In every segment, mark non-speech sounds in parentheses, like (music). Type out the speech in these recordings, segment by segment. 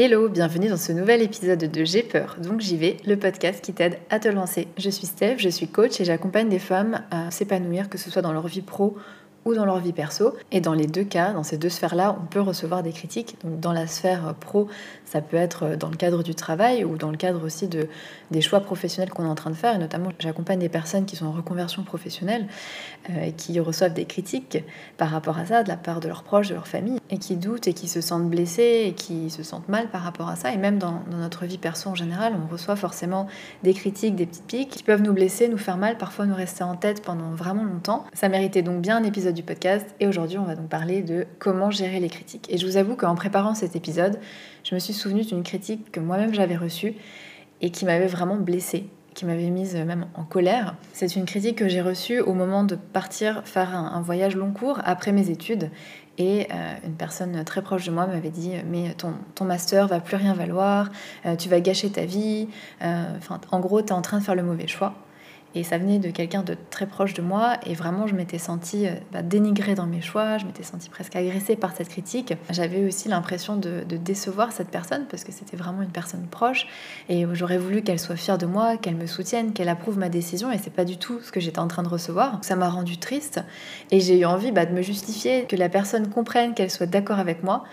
Hello, bienvenue dans ce nouvel épisode de J'ai peur, donc j'y vais, le podcast qui t'aide à te lancer. Je suis Steph, je suis coach et j'accompagne des femmes à s'épanouir, que ce soit dans leur vie pro dans leur vie perso. Et dans les deux cas, dans ces deux sphères-là, on peut recevoir des critiques. Donc dans la sphère pro, ça peut être dans le cadre du travail ou dans le cadre aussi de, des choix professionnels qu'on est en train de faire. Et notamment, j'accompagne des personnes qui sont en reconversion professionnelle euh, et qui reçoivent des critiques par rapport à ça de la part de leurs proches, de leur famille, et qui doutent et qui se sentent blessés et qui se sentent mal par rapport à ça. Et même dans, dans notre vie perso en général, on reçoit forcément des critiques, des petites piques qui peuvent nous blesser, nous faire mal, parfois nous rester en tête pendant vraiment longtemps. Ça méritait donc bien un épisode du podcast et aujourd'hui on va donc parler de comment gérer les critiques. Et je vous avoue qu'en préparant cet épisode, je me suis souvenue d'une critique que moi-même j'avais reçue et qui m'avait vraiment blessée qui m'avait mise même en colère. C'est une critique que j'ai reçue au moment de partir faire un, voyage long cours après mes études. Et euh, une personne très proche de moi m'avait dit Mais ton, ton master va plus rien valoir, euh, tu vas gâcher ta vie. Euh, en gros, tu es en train de faire le mauvais choix. Et ça venait de quelqu'un de très proche de moi. Et vraiment, je m'étais sentie euh, bah, dénigrée dans mes choix. Je m'étais sentie presque agressée par cette critique. J'avais aussi l'impression de, décevoir cette personne parce que c'était vraiment une personne proche. Et j'aurais voulu qu'elle soit fière de moi, qu'elle me soutienne, qu'elle approuve ma décision. Et c'est pas du tout ce que j'étais en train de recevoir. Ça m'a rendue triste. Et j'ai eu envie bah, de me justifier, que la personne comprenne, qu'elle soit d'accord avec moi.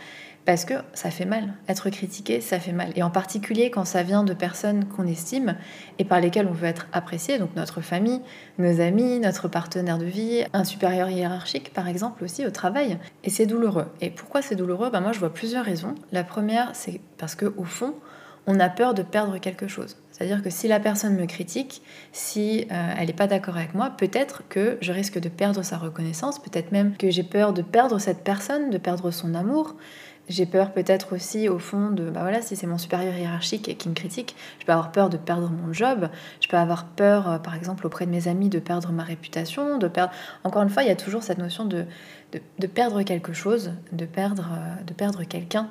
Parce que ça fait mal. Être critiqué, ça fait mal. Et en particulier quand ça vient de personnes qu'on estime et par lesquelles on veut être apprécié, donc notre famille, nos amis, notre partenaire de vie, un supérieur hiérarchique par exemple aussi au travail. Et c'est douloureux. Et pourquoi c'est douloureux? Ben Moi je vois plusieurs raisons. La première, c'est parce qu'au fond, on a peur de perdre quelque chose. C'est-à-dire que si la personne me critique, si euh, elle n'est pas d'accord avec moi, peut-être que je risque de perdre sa reconnaissance, peut-être même que j'ai peur de perdre cette personne, de perdre son amour, j'ai peur peut-être aussi au fond de, bah voilà, si c'est mon supérieur hiérarchique qui me critique, je peux avoir peur de perdre mon job, je peux avoir peur, euh, par exemple, auprès de mes amis, de perdre ma réputation, de perdre... Encore une fois, il y a toujours cette notion de, de, perdre quelque chose, de perdre, euh, de perdre quelqu'un.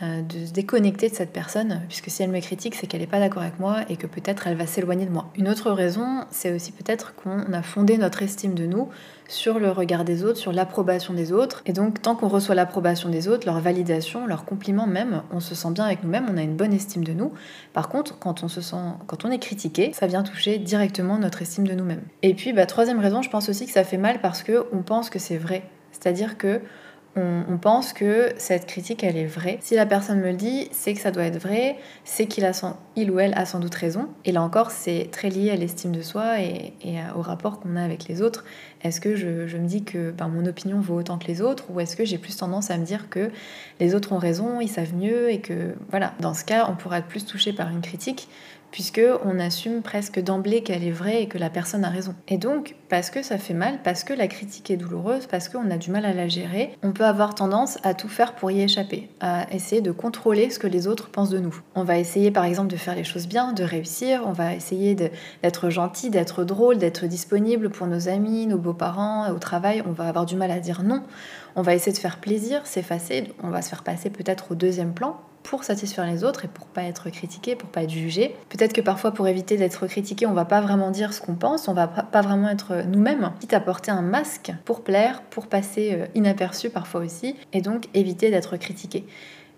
Euh, de se déconnecter de cette personne, puisque si elle me critique, c'est qu'elle n'est pas d'accord avec moi et que peut-être elle va s'éloigner de moi. Une autre raison, c'est aussi peut-être qu'on a fondé notre estime de nous sur le regard des autres, sur l'approbation des autres. Et donc, tant qu'on reçoit l'approbation des autres, leur validation, leur compliment même, on se sent bien avec nous-mêmes, on a une bonne estime de nous. Par contre, quand on se sent, quand on est critiqué, ça vient toucher directement notre estime de nous-mêmes. Et puis, bah, troisième raison, je pense aussi que ça fait mal parce que on pense que c'est vrai. C'est-à-dire que on, pense que cette critique, elle est vraie. Si la personne me le dit, c'est que ça doit être vrai, c'est qu'il a il ou elle a sans doute raison. Et là encore, c'est très lié à l'estime de soi et, au rapport qu'on a avec les autres. Est-ce que je, me dis que ben, mon opinion vaut autant que les autres ou est-ce que j'ai plus tendance à me dire que les autres ont raison, ils savent mieux et que voilà, dans ce cas, on pourra être plus touché par une critique puisque on assume presque d'emblée qu'elle est vraie et que la personne a raison. Et donc, parce que ça fait mal, parce que la critique est douloureuse, parce qu'on a du mal à la gérer, on peut avoir tendance à tout faire pour y échapper, à essayer de contrôler ce que les autres pensent de nous. On va essayer par exemple de faire les choses bien, de réussir, on va essayer d'être gentil, d'être drôle, d'être disponible pour nos amis, nos beaux-parents, au travail, on va avoir du mal à dire non, on va essayer de faire plaisir, s'effacer, on va se faire passer peut-être au deuxième plan pour satisfaire les autres et pour pas être critiqué, pour pas être jugé. Peut-être que parfois pour éviter d'être critiqué, on va pas vraiment dire ce qu'on pense, on va pas vraiment être nous-mêmes, quitte à porter un masque pour plaire, pour passer euh, inaperçu parfois aussi, et donc éviter d'être critiqué.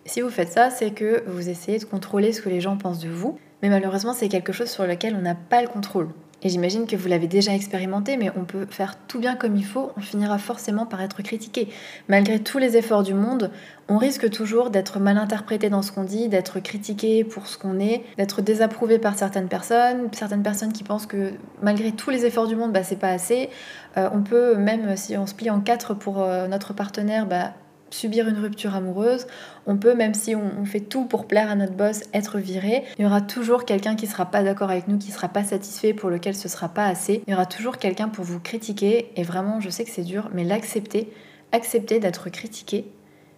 Si vous faites ça, c'est que vous essayez de contrôler ce que les gens pensent de vous, mais malheureusement c'est quelque chose sur lequel on n'a pas le contrôle. Et j'imagine que vous l'avez déjà expérimenté, mais on peut faire tout bien comme il faut, on finira forcément par être critiqué. Malgré tous les efforts du monde, on risque toujours d'être mal interprété dans ce qu'on dit, d'être critiqué pour ce qu'on est, d'être désapprouvé par certaines personnes, certaines personnes qui pensent que malgré tous les efforts du monde, bah, c'est pas assez. Euh, on peut, même si on se plie en quatre pour euh, notre partenaire, bah, subir une rupture amoureuse. On peut, même si on, fait tout pour plaire à notre boss, être viré. Il y aura toujours quelqu'un qui sera pas d'accord avec nous, qui sera pas satisfait, pour lequel ce sera pas assez. Il y aura toujours quelqu'un pour vous critiquer. Et vraiment, je sais que c'est dur, mais l'accepter, accepter d'être critiqué,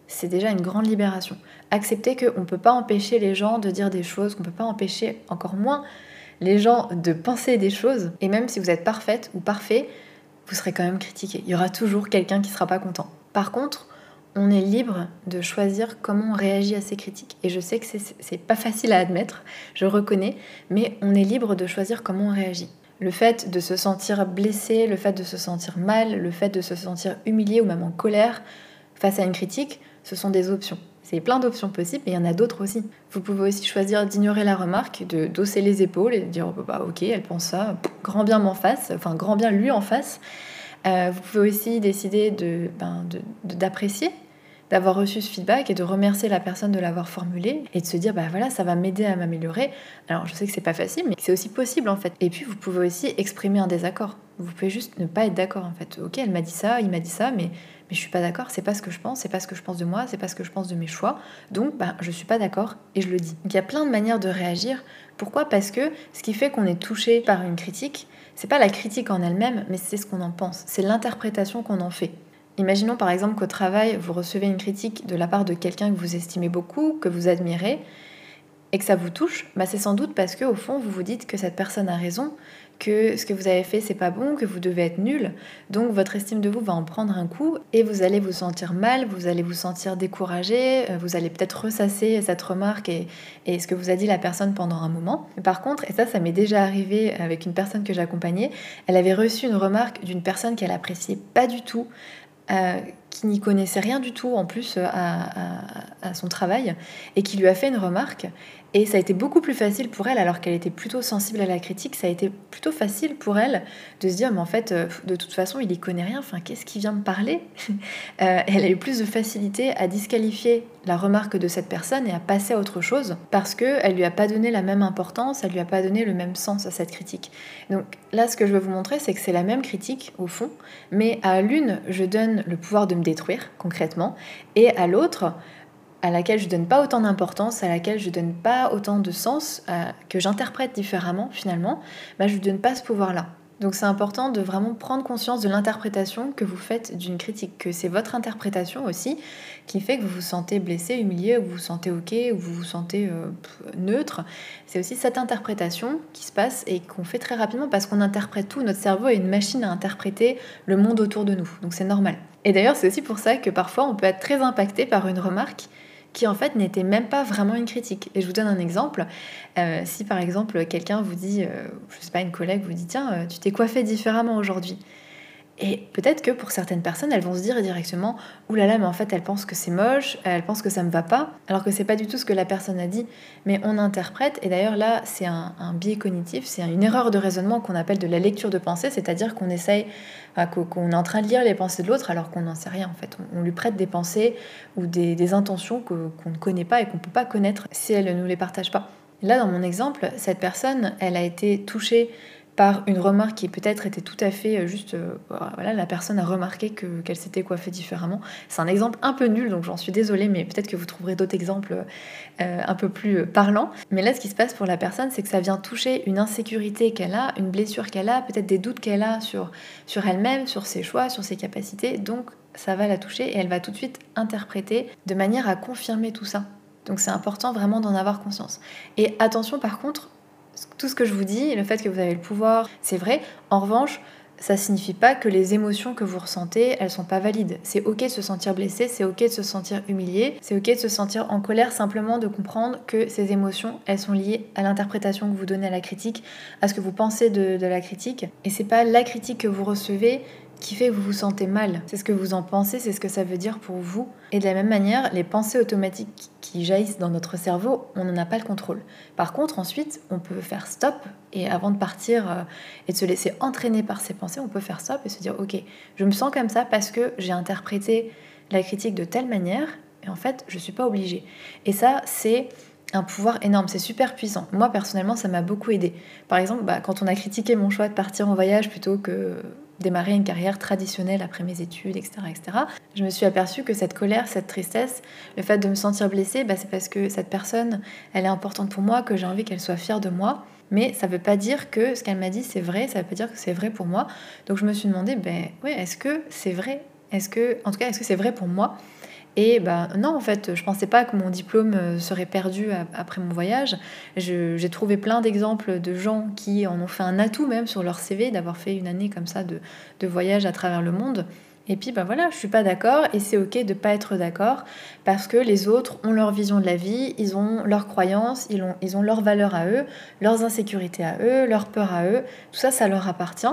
c'est déjà une grande libération. Accepter qu'on ne peut pas empêcher les gens de dire des choses, qu'on ne peut pas empêcher encore moins les gens de penser des choses. Et même si vous êtes parfaite ou parfait, vous serez quand même critiqué. Il y aura toujours quelqu'un qui sera pas content. Par contre, on est libre de choisir comment on réagit à ces critiques. Et je sais que c'est pas facile à admettre, je reconnais, mais on est libre de choisir comment on réagit. Le fait de se sentir blessé, le fait de se sentir mal, le fait de se sentir humilié ou même en colère face à une critique, ce sont des options. C'est plein d'options possibles, et il y en a d'autres aussi. Vous pouvez aussi choisir d'ignorer la remarque, de d'osser les épaules et de dire oh, bah, ok, elle pense ça, grand bien m'en face, enfin grand bien lui en face. Euh, vous pouvez aussi décider ben, d'apprécier d'avoir reçu ce feedback et de remercier la personne de l'avoir formulé et de se dire bah voilà ça va m'aider à m'améliorer. Alors je sais que c'est pas facile mais c'est aussi possible en fait. Et puis vous pouvez aussi exprimer un désaccord. Vous pouvez juste ne pas être d'accord en fait. Ok elle m'a dit ça, il m'a dit ça mais mais je suis pas d'accord, c'est pas ce que je pense, c'est pas ce que je pense de moi, c'est pas ce que je pense de mes choix. Donc bah je suis pas d'accord et je le dis. Il y a plein de manières de réagir. Pourquoi? Parce que ce qui fait qu'on est touché par une critique, c'est pas la critique en elle-même, mais c'est ce qu'on en pense, c'est l'interprétation qu'on en fait. Imaginons par exemple qu'au travail, vous recevez une critique de la part de quelqu'un que vous estimez beaucoup, que vous admirez, et que ça vous touche, bah c'est sans doute parce que au fond vous vous dites que cette personne a raison, que ce que vous avez fait c'est pas bon, que vous devez être nul. Donc votre estime de vous va en prendre un coup et vous allez vous sentir mal, vous allez vous sentir découragé, euh, vous allez peut-être ressasser cette remarque et, et, ce que vous a dit la personne pendant un moment. Par contre, et ça ça m'est déjà arrivé avec une personne que j'accompagnais, elle avait reçu une remarque d'une personne qu'elle appréciait pas du tout, euh, qui n'y connaissait rien du tout en plus euh, à, son travail et qui lui a fait une remarque. Et ça a été beaucoup plus facile pour elle, alors qu'elle était plutôt sensible à la critique, ça a été plutôt facile pour elle de se dire, mais en fait, euh, de toute façon, il y connaît rien, enfin, qu'est-ce qui vient me parler (laughs) Elle a eu plus de facilité à disqualifier la remarque de cette personne et à passer à autre chose, parce qu'elle lui a pas donné la même importance, elle lui a pas donné le même sens à cette critique. Donc là, ce que je veux vous montrer, c'est que c'est la même critique, au fond, mais à l'une, je donne le pouvoir de me détruire concrètement, et à l'autre, à laquelle je donne pas autant d'importance, à laquelle je donne pas autant de sens, euh, que j'interprète différemment finalement, bah, je ne donne pas ce pouvoir-là. Donc c'est important de vraiment prendre conscience de l'interprétation que vous faites d'une critique, que c'est votre interprétation aussi qui fait que vous vous sentez blessé, humilié, ou vous vous sentez ok, ou vous vous sentez euh, neutre. C'est aussi cette interprétation qui se passe et qu'on fait très rapidement parce qu'on interprète tout. Notre cerveau est une machine à interpréter le monde autour de nous, donc c'est normal. Et d'ailleurs c'est aussi pour ça que parfois on peut être très impacté par une remarque qui en fait n'était même pas vraiment une critique. Et je vous donne un exemple. Euh, si par exemple quelqu'un vous dit, euh, je sais pas, une collègue vous dit, tiens, euh, tu t'es coiffé différemment aujourd'hui. Et peut-être que pour certaines personnes, elles vont se dire directement Ouh là là, mais en fait, elle pense que c'est moche, elle pense que ça me va pas, alors que c'est pas du tout ce que la personne a dit. Mais on interprète, et d'ailleurs là, c'est un, biais cognitif, c'est une erreur de raisonnement qu'on appelle de la lecture de pensée, c'est-à-dire qu'on essaye, qu'on est en train de lire les pensées de l'autre alors qu'on n'en sait rien en fait. On, lui prête des pensées ou des, intentions qu'on ne connaît pas et qu'on peut pas connaître si elle ne nous les partage pas. Là, dans mon exemple, cette personne, elle a été touchée par une remarque qui peut-être était tout à fait euh, juste, euh, voilà, la personne a remarqué que, qu'elle s'était coiffée différemment. C'est un exemple un peu nul, donc j'en suis désolée, mais peut-être que vous trouverez d'autres exemples euh, un peu plus parlants. Mais là, ce qui se passe pour la personne, c'est que ça vient toucher une insécurité qu'elle a, une blessure qu'elle a, peut-être des doutes qu'elle a sur, sur elle-même, sur ses choix, sur ses capacités. Donc, ça va la toucher et elle va tout de suite interpréter de manière à confirmer tout ça. Donc c'est important vraiment d'en avoir conscience. Et attention par contre, tout ce que je vous dis, le fait que vous avez le pouvoir, c'est vrai. En revanche, ça signifie pas que les émotions que vous ressentez, elles sont pas valides. C'est ok de se sentir blessé, c'est ok de se sentir humilié, c'est ok de se sentir en colère, simplement de comprendre que ces émotions, elles sont liées à l'interprétation que vous donnez à la critique, à ce que vous pensez de, de la critique. Et c'est pas la critique que vous recevez qui fait que vous vous sentez mal. C'est ce que vous en pensez, c'est ce que ça veut dire pour vous. Et de la même manière, les pensées automatiques qui jaillissent dans notre cerveau, on n'en a pas le contrôle. Par contre, ensuite, on peut faire stop et avant de partir euh, et de se laisser entraîner par ces pensées, on peut faire stop et se dire ok, je me sens comme ça parce que j'ai interprété la critique de telle manière et en fait, je suis pas obligée. Et ça, c'est un pouvoir énorme, c'est super puissant. Moi personnellement, ça m'a beaucoup aidé. Par exemple, bah, quand on a critiqué mon choix de partir en voyage plutôt que démarrer une carrière traditionnelle après mes études, etc., etc. Je me suis aperçue que cette colère, cette tristesse, le fait de me sentir blessée, bah, c'est parce que cette personne, elle est importante pour moi, que j'ai envie qu'elle soit fière de moi. Mais ça ne veut pas dire que ce qu'elle m'a dit c'est vrai, ça ne veut pas dire que c'est vrai pour moi. Donc je me suis demandé, ben est-ce que c'est vrai? Est-ce que, en tout cas, est-ce que c'est vrai pour moi? Et ben non, en fait, je pensais pas que mon diplôme euh, serait perdu après mon voyage. J'ai trouvé plein d'exemples de gens qui en ont fait un atout même sur leur CV d'avoir fait une année comme ça de, de voyage à travers le monde. Et puis ben voilà, je suis pas d'accord et c'est ok de pas être d'accord parce que les autres ont leur vision de la vie, ils ont leurs croyances, ils ont, ils ont leurs valeurs à eux, leurs insécurités à eux, leurs peurs à eux. Tout ça, ça leur appartient.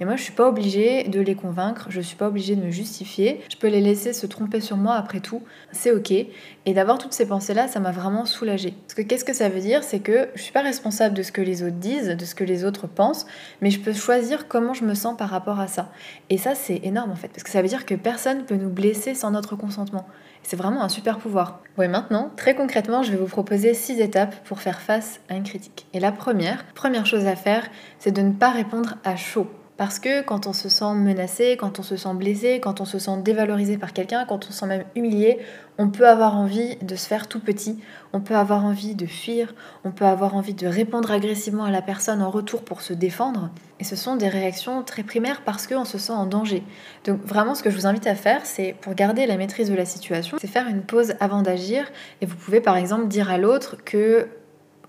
Et moi, je suis pas obligée de les convaincre, je suis pas obligée de me justifier. Je peux les laisser se tromper sur moi après tout. C'est ok. Et d'avoir toutes ces pensées-là, ça m'a vraiment soulagée. Parce que qu'est-ce que ça veut dire? C'est que je suis pas responsable de ce que les autres disent, de ce que les autres pensent, mais je peux choisir comment je me sens par rapport à ça. Et ça, c'est énorme en fait, parce que veut dire que personne peut nous blesser sans notre consentement. C'est vraiment un super pouvoir. Oui, maintenant, très concrètement, je vais vous proposer six étapes pour faire face à une critique. Et la première, première chose à faire, c'est de ne pas répondre à chaud. Parce que quand on se sent menacé, quand on se sent blessé, quand on se sent dévalorisé par quelqu'un, quand on se sent même humilié, on peut avoir envie de se faire tout petit, on peut avoir envie de fuir, on peut avoir envie de répondre agressivement à la personne en retour pour se défendre. Et ce sont des réactions très primaires parce qu'on se sent en danger. Donc vraiment ce que je vous invite à faire, c'est pour garder la maîtrise de la situation, c'est faire une pause avant d'agir. Et vous pouvez par exemple dire à l'autre que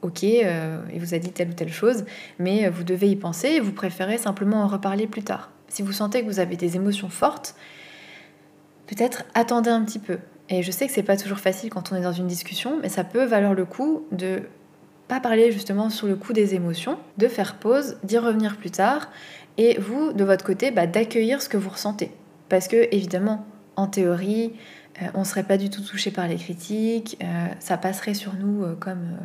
ok, euh, il vous a dit telle ou telle chose, mais vous devez y penser et vous préférez simplement en reparler plus tard. Si vous sentez que vous avez des émotions fortes, peut-être attendez un petit peu. Et je sais que c'est pas toujours facile quand on est dans une discussion, mais ça peut valoir le coup de pas parler justement sur le coup des émotions, de faire pause, d'y revenir plus tard, et vous, de votre côté, bah, d'accueillir ce que vous ressentez. Parce que, évidemment, en théorie, euh, on ne serait pas du tout touché par les critiques, euh, ça passerait sur nous comme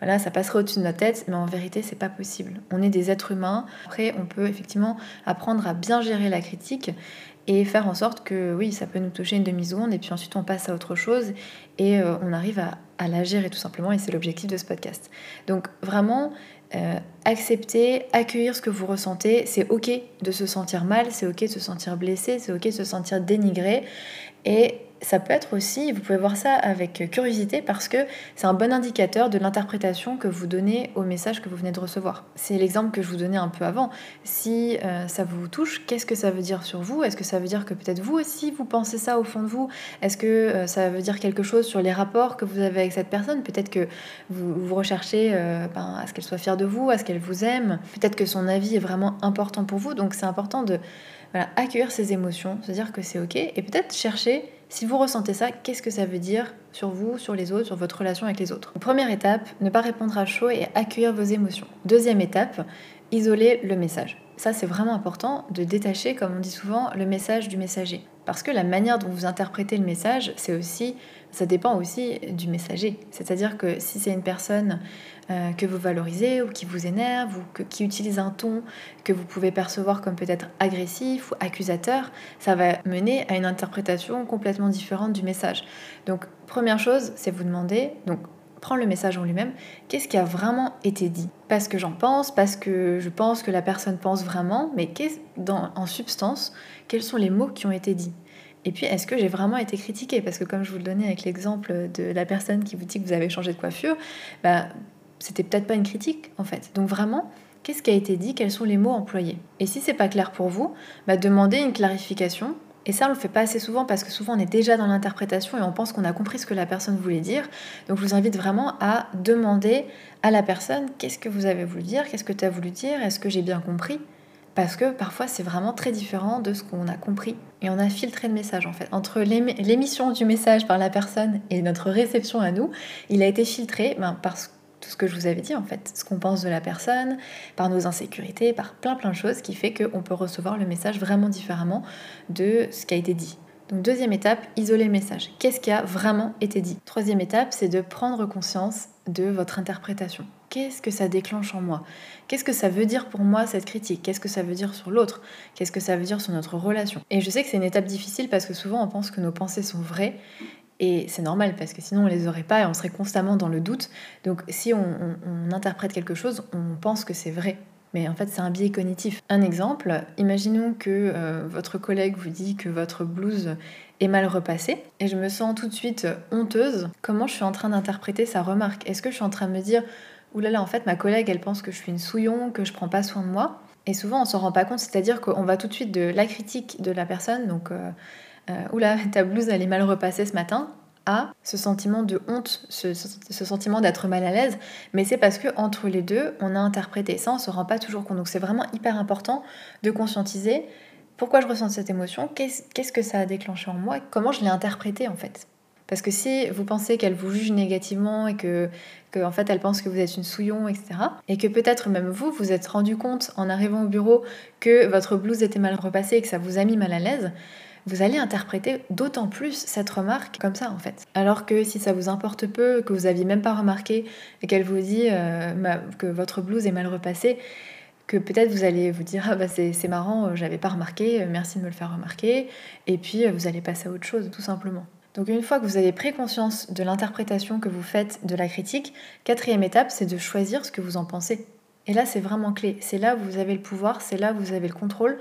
voilà, ça passerait au-dessus de notre tête, mais en vérité, c'est pas possible. On est des êtres humains. Après, on peut effectivement apprendre à bien gérer la critique et faire en sorte que oui, ça peut nous toucher une demi-seconde et puis ensuite on passe à autre chose et euh, on arrive à, la gérer tout simplement et c'est l'objectif de ce podcast. Donc vraiment, euh, accepter, accueillir ce que vous ressentez, c'est ok de se sentir mal, c'est ok de se sentir blessé, c'est ok de se sentir dénigré et ça peut être aussi, vous pouvez voir ça avec curiosité parce que c'est un bon indicateur de l'interprétation que vous donnez au message que vous venez de recevoir. C'est l'exemple que je vous donnais un peu avant. Si euh, ça vous touche, qu'est-ce que ça veut dire sur vous? Est-ce que ça veut dire que peut-être vous aussi vous pensez ça au fond de vous? Est-ce que euh, ça veut dire quelque chose sur les rapports que vous avez avec cette personne? Peut-être que vous, recherchez euh, ben, à ce qu'elle soit fière de vous, à ce qu'elle vous aime. Peut-être que son avis est vraiment important pour vous. Donc c'est important de accueillir ses émotions, se dire que c'est ok et peut-être chercher si vous ressentez ça, qu'est-ce que ça veut dire sur vous, sur les autres, sur votre relation avec les autres? Première étape, ne pas répondre à chaud et accueillir vos émotions. Deuxième étape, isoler le message. Ça, c'est vraiment important de détacher, comme on dit souvent, le message du messager. Parce que la manière dont vous interprétez le message, c'est aussi, ça dépend aussi du messager. C'est-à-dire que si c'est une personne euh, que vous valorisez ou qui vous énerve ou qui utilise un ton que vous pouvez percevoir comme peut-être agressif ou accusateur, ça va mener à une interprétation complètement différente du message. Donc première chose, c'est vous demander, prendre le message en lui-même, qu'est-ce qui a vraiment été dit? Parce que j'en pense, parce que je pense que la personne pense vraiment, mais en substance, quels sont les mots qui ont été dits? Et puis, est-ce que j'ai vraiment été critiquée? Parce que comme je vous le donnais avec l'exemple de la personne qui vous dit que vous avez changé de coiffure, bah, c'était peut-être pas une critique en fait. Donc vraiment, qu'est-ce qui a été dit? Quels sont les mots employés? Et si c'est pas clair pour vous, bah, demandez une clarification. Et ça, on le fait pas assez souvent parce que souvent on est déjà dans l'interprétation et on pense qu'on a compris ce que la personne voulait dire. Donc je vous invite vraiment à demander à la personne qu'est-ce que vous avez voulu dire, qu'est-ce que tu as voulu dire, est-ce que j'ai bien compris? Parce que parfois c'est vraiment très différent de ce qu'on a compris et on a filtré le message en fait. Entre l'émission du message par la personne et notre réception à nous, il a été filtré ben, parce ce que je vous avais dit en fait, ce qu'on pense de la personne, par nos insécurités, par plein plein de choses qui fait qu'on peut recevoir le message vraiment différemment de ce qui a été dit. Donc deuxième étape, isoler le message. Qu'est-ce qui a vraiment été dit? Troisième étape, c'est de prendre conscience de votre interprétation. Qu'est-ce que ça déclenche en moi? Qu'est-ce que ça veut dire pour moi cette critique? Qu'est-ce que ça veut dire sur l'autre? Qu'est-ce que ça veut dire sur notre relation? Et je sais que c'est une étape difficile parce que souvent on pense que nos pensées sont vraies et c'est normal parce que sinon on les aurait pas et on serait constamment dans le doute. Donc si on, interprète quelque chose, on pense que c'est vrai. Mais en fait, c'est un biais cognitif. Un exemple, imaginons que euh, votre collègue vous dit que votre blouse est mal repassée et je me sens tout de suite honteuse. Comment je suis en train d'interpréter sa remarque? Est-ce que je suis en train de me dire oulala, là là, en fait, ma collègue, elle pense que je suis une souillon, que je prends pas soin de moi? Et souvent, on s'en rend pas compte, c'est-à-dire qu'on va tout de suite de la critique de la personne, donc euh, euh, oula, ta blouse elle est mal repassée ce matin, à ce sentiment de honte, ce, sentiment d'être mal à l'aise, mais c'est parce que entre les deux, on a interprété ça, on se rend pas toujours compte. Donc c'est vraiment hyper important de conscientiser pourquoi je ressens cette émotion, qu'est-ce que ça a déclenché en moi, comment je l'ai interprété en fait. Parce que si vous pensez qu'elle vous juge négativement et que, que en fait elle pense que vous êtes une souillon, etc. Et que peut-être même vous vous êtes rendu compte en arrivant au bureau que votre blouse était mal repassée et que ça vous a mis mal à l'aise, vous allez interpréter d'autant plus cette remarque comme ça en fait. Alors que si ça vous importe peu, que vous aviez même pas remarqué et qu'elle vous dit euh, que votre blouse est mal repassée, que peut-être vous allez vous dire ah bah c'est marrant, euh, j'avais pas remarqué, euh, merci de me le faire remarquer, et puis vous allez passer à autre chose tout simplement. Donc une fois que vous avez pris conscience de l'interprétation que vous faites de la critique, quatrième étape, c'est de choisir ce que vous en pensez. Et là, c'est vraiment clé. C'est là où vous avez le pouvoir, c'est là où vous avez le contrôle.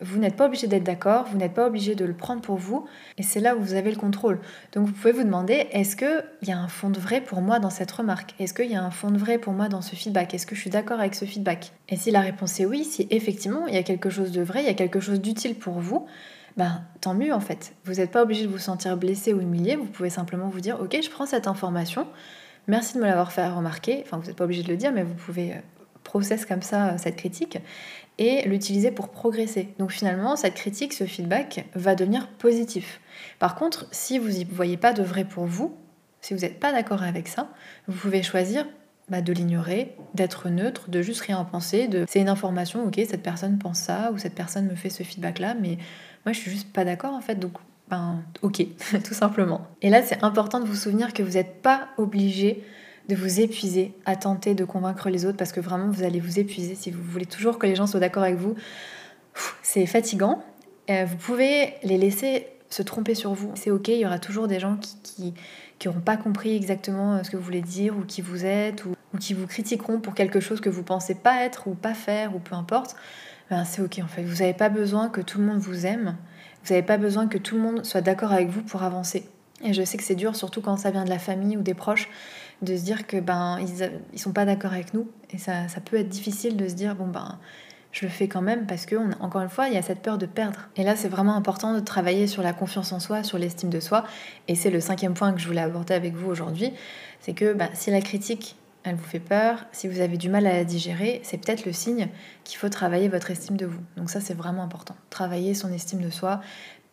Vous n'êtes pas obligé d'être d'accord, vous n'êtes pas obligé de le prendre pour vous, et c'est là où vous avez le contrôle. Donc vous pouvez vous demander, est-ce qu'il y a un fond de vrai pour moi dans cette remarque? Est-ce qu'il y a un fond de vrai pour moi dans ce feedback? Est-ce que je suis d'accord avec ce feedback? Et si la réponse est oui, si effectivement il y a quelque chose de vrai, il y a quelque chose d'utile pour vous, ben tant mieux en fait. Vous n'êtes pas obligé de vous sentir blessé ou humilié, vous pouvez simplement vous dire, ok, je prends cette information, merci de me l'avoir fait remarquer, enfin vous n'êtes pas obligé de le dire, mais vous pouvez euh, process comme ça euh, cette critique et l'utiliser pour progresser. Donc finalement, cette critique, ce feedback va devenir positif. Par contre, si vous n'y voyez pas de vrai pour vous, si vous n'êtes pas d'accord avec ça, vous pouvez choisir bah, de l'ignorer, d'être neutre, de juste rien penser, de c'est une information, ok, cette personne pense ça, ou cette personne me fait ce feedback-là, mais moi je suis juste pas d'accord en fait, donc ben ok, (laughs) tout simplement. Et là c'est important de vous souvenir que vous n'êtes pas obligé de vous épuiser à tenter de convaincre les autres parce que vraiment vous allez vous épuiser si vous voulez toujours que les gens soient d'accord avec vous. C'est fatigant. Euh, vous pouvez les laisser se tromper sur vous. C'est ok, il y aura toujours des gens qui n'auront pas compris exactement euh, ce que vous voulez dire ou qui vous êtes ou, qui vous critiqueront pour quelque chose que vous pensez pas être ou pas faire ou peu importe. Ben, c'est ok en fait. Vous n'avez pas besoin que tout le monde vous aime. Vous n'avez pas besoin que tout le monde soit d'accord avec vous pour avancer. Et je sais que c'est dur, surtout quand ça vient de la famille ou des proches de se dire que ben ils, ils sont pas d'accord avec nous et ça, ça, peut être difficile de se dire bon ben je le fais quand même parce que encore une fois il y a cette peur de perdre et là c'est vraiment important de travailler sur la confiance en soi sur l'estime de soi et c'est le cinquième point que je voulais aborder avec vous aujourd'hui c'est que ben, si la critique elle vous fait peur, si vous avez du mal à la digérer, c'est peut-être le signe qu'il faut travailler votre estime de vous. Donc ça c'est vraiment important. Travailler son estime de soi,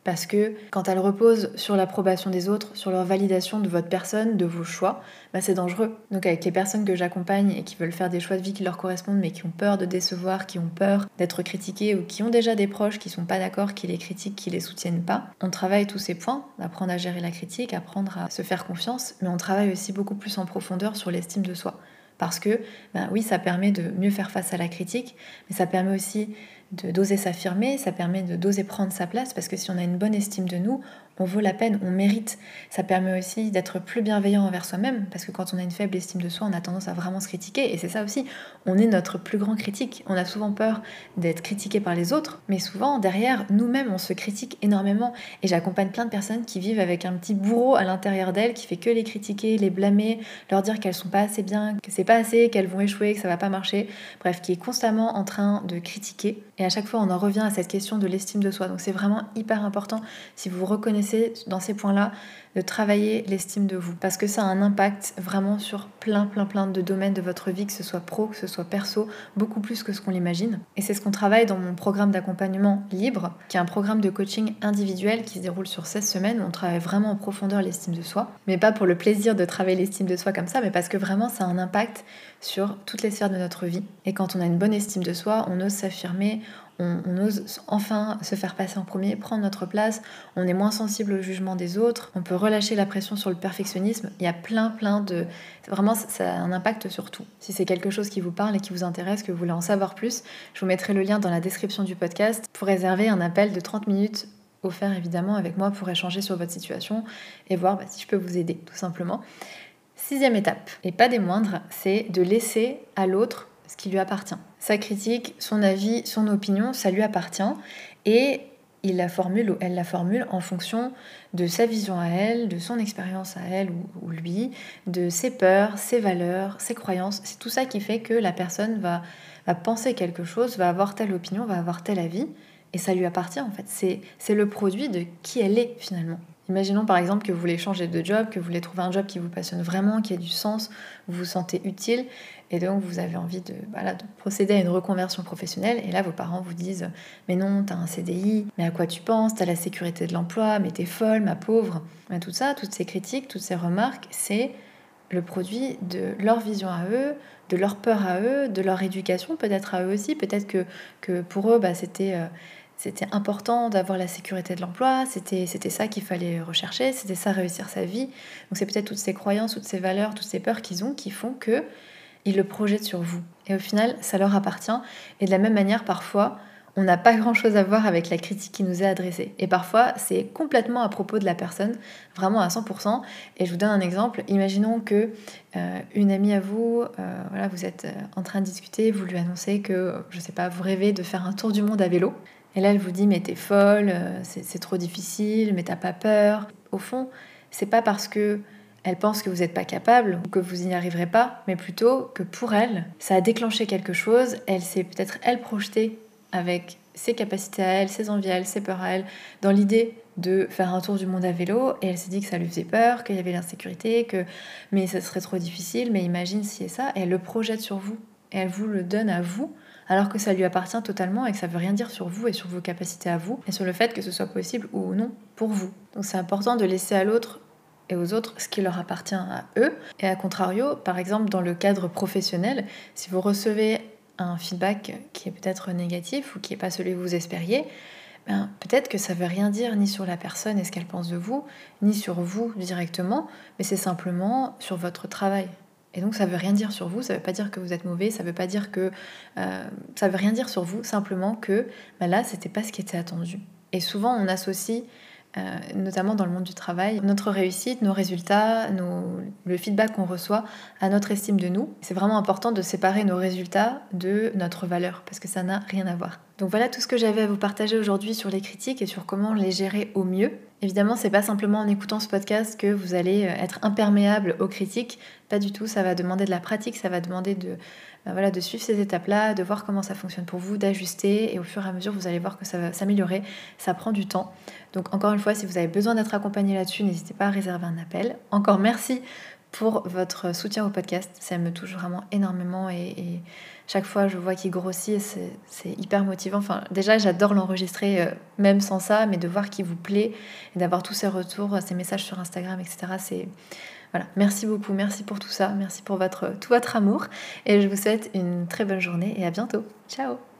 parce que quand elle repose sur l'approbation des autres, sur leur validation de votre personne, de vos choix, bah c'est dangereux. Donc avec les personnes que j'accompagne et qui veulent faire des choix de vie qui leur correspondent mais qui ont peur de décevoir, qui ont peur d'être critiquées ou qui ont déjà des proches qui sont pas d'accord, qui les critiquent, qui les soutiennent pas, on travaille tous ces points, apprendre à gérer la critique, apprendre à se faire confiance, mais on travaille aussi beaucoup plus en profondeur sur l'estime de soi. Parce que, ben oui, ça permet de mieux faire face à la critique, mais ça permet aussi d'oser s'affirmer, ça permet de d'oser prendre sa place, parce que si on a une bonne estime de nous, on vaut la peine, on mérite. Ça permet aussi d'être plus bienveillant envers soi-même, parce que quand on a une faible estime de soi, on a tendance à vraiment se critiquer, et c'est ça aussi, on est notre plus grand critique. On a souvent peur d'être critiqué par les autres, mais souvent derrière, nous-mêmes, on se critique énormément. Et j'accompagne plein de personnes qui vivent avec un petit bourreau à l'intérieur d'elles, qui fait que les critiquer, les blâmer, leur dire qu'elles sont pas assez bien, que c'est pas assez, qu'elles vont échouer, que ça va pas marcher, bref, qui est constamment en train de critiquer. Et à chaque fois, on en revient à cette question de l'estime de soi. Donc c'est vraiment hyper important si vous reconnaissez dans ces points-là de travailler l'estime de vous. Parce que ça a un impact vraiment sur plein plein plein de domaines de votre vie que ce soit pro que ce soit perso beaucoup plus que ce qu'on l'imagine. Et c'est ce qu'on travaille dans mon programme d'accompagnement libre qui est un programme de coaching individuel qui se déroule sur 16 semaines on travaille vraiment en profondeur l'estime de soi. Mais pas pour le plaisir de travailler l'estime de soi comme ça mais parce que vraiment ça a un impact sur toutes les sphères de notre vie et quand on a une bonne estime de soi on ose s'affirmer on, ose enfin se faire passer en premier, prendre notre place, on est moins sensible au jugement des autres, on peut relâcher la pression sur le perfectionnisme. Il y a plein, plein de... Vraiment, ça a un impact sur tout. Si c'est quelque chose qui vous parle et qui vous intéresse, que vous voulez en savoir plus, je vous mettrai le lien dans la description du podcast pour réserver un appel de 30 minutes offert évidemment avec moi pour échanger sur votre situation et voir bah, si je peux vous aider tout simplement. Sixième étape, et pas des moindres, c'est de laisser à l'autre ce qui lui appartient. Sa critique, son avis, son opinion, ça lui appartient et il la formule ou elle la formule en fonction de sa vision à elle, de son expérience à elle ou, lui, de ses peurs, ses valeurs, ses croyances. C'est tout ça qui fait que la personne va, va penser quelque chose, va avoir telle opinion, va avoir tel avis, et ça lui appartient en fait. C'est le produit de qui elle est finalement. Imaginons par exemple que vous voulez changer de job, que vous voulez trouver un job qui vous passionne vraiment, qui a du sens, vous vous sentez utile, et donc vous avez envie de, procéder à une reconversion professionnelle. Et là, vos parents vous disent Mais non, t'as un CDI, mais à quoi tu penses? T'as la sécurité de l'emploi, mais t'es folle, ma pauvre. Mais tout ça, toutes ces critiques, toutes ces remarques, c'est le produit de leur vision à eux, de leur peur à eux, de leur éducation peut-être à eux aussi. Peut-être que, que pour eux, bah, c'était. Euh, c'était important d'avoir la sécurité de l'emploi, c'était, ça qu'il fallait rechercher, c'était ça réussir sa vie. Donc c'est peut-être toutes ces croyances, toutes ces valeurs, toutes ces peurs qu'ils ont qui font que ils le projettent sur vous. Et au final, ça leur appartient. Et de la même manière, parfois, on n'a pas grand-chose à voir avec la critique qui nous est adressée. Et parfois, c'est complètement à propos de la personne, vraiment à 100%. Et je vous donne un exemple. Imaginons que euh, une amie à vous, euh, voilà, vous êtes euh, en train de discuter, vous lui annoncez que, je sais pas, vous rêvez de faire un tour du monde à vélo. Et là, elle vous dit mais t'es folle, euh, c'est trop difficile, mais t'as pas peur. Au fond, c'est pas parce que elle pense que vous n'êtes pas capable ou que vous n'y arriverez pas, mais plutôt que pour elle, ça a déclenché quelque chose. Elle s'est peut-être elle projetée avec ses capacités à elle, ses envies à elle, ses peurs à elle, dans l'idée de faire un tour du monde à vélo. Et elle s'est dit que ça lui faisait peur, qu'il y avait l'insécurité, que mais ça serait trop difficile, mais imagine si et ça, et elle le projette sur vous. Et elle vous le donne à vous alors que ça lui appartient totalement et que ça veut rien dire sur vous et sur vos capacités à vous et sur le fait que ce soit possible ou non pour vous. Donc c'est important de laisser à l'autre et aux autres ce qui leur appartient à eux. Et à contrario, par exemple dans le cadre professionnel, si vous recevez un feedback qui est peut-être négatif ou qui n'est pas celui que vous espériez, ben, peut-être que ça veut rien dire ni sur la personne et ce qu'elle pense de vous, ni sur vous directement, mais c'est simplement sur votre travail. Et donc ça veut rien dire sur vous, ça veut pas dire que vous êtes mauvais, ça veut pas dire que euh, ça veut rien dire sur vous, simplement que bah là c'était pas ce qui était attendu. Et souvent on associe euh, notamment dans le monde du travail, notre réussite, nos résultats, le feedback qu'on reçoit à notre estime de nous. C'est vraiment important de séparer nos résultats de notre valeur parce que ça n'a rien à voir. Donc voilà tout ce que j'avais à vous partager aujourd'hui sur les critiques et sur comment les gérer au mieux. Évidemment, c'est pas simplement en écoutant ce podcast que vous allez euh, être imperméable aux critiques, pas du tout, ça va demander de la pratique, ça va demander de voilà, de suivre ces étapes-là, de voir comment ça fonctionne pour vous, d'ajuster et au fur et à mesure, vous allez voir que ça va s'améliorer. Ça prend du temps. Donc encore une fois, si vous avez besoin d'être accompagné là-dessus, n'hésitez pas à réserver un appel. Encore merci pour votre soutien au podcast. Ça me touche vraiment énormément et, chaque fois je vois qu'il grossit c'est hyper motivant. Enfin, déjà, j'adore l'enregistrer euh, même sans ça, mais de voir qu'il vous plaît et d'avoir tous ces retours, ces messages sur Instagram, etc. C'est voilà, merci beaucoup, merci pour tout ça, merci pour votre, tout votre amour et je vous souhaite une très bonne journée et à bientôt. Ciao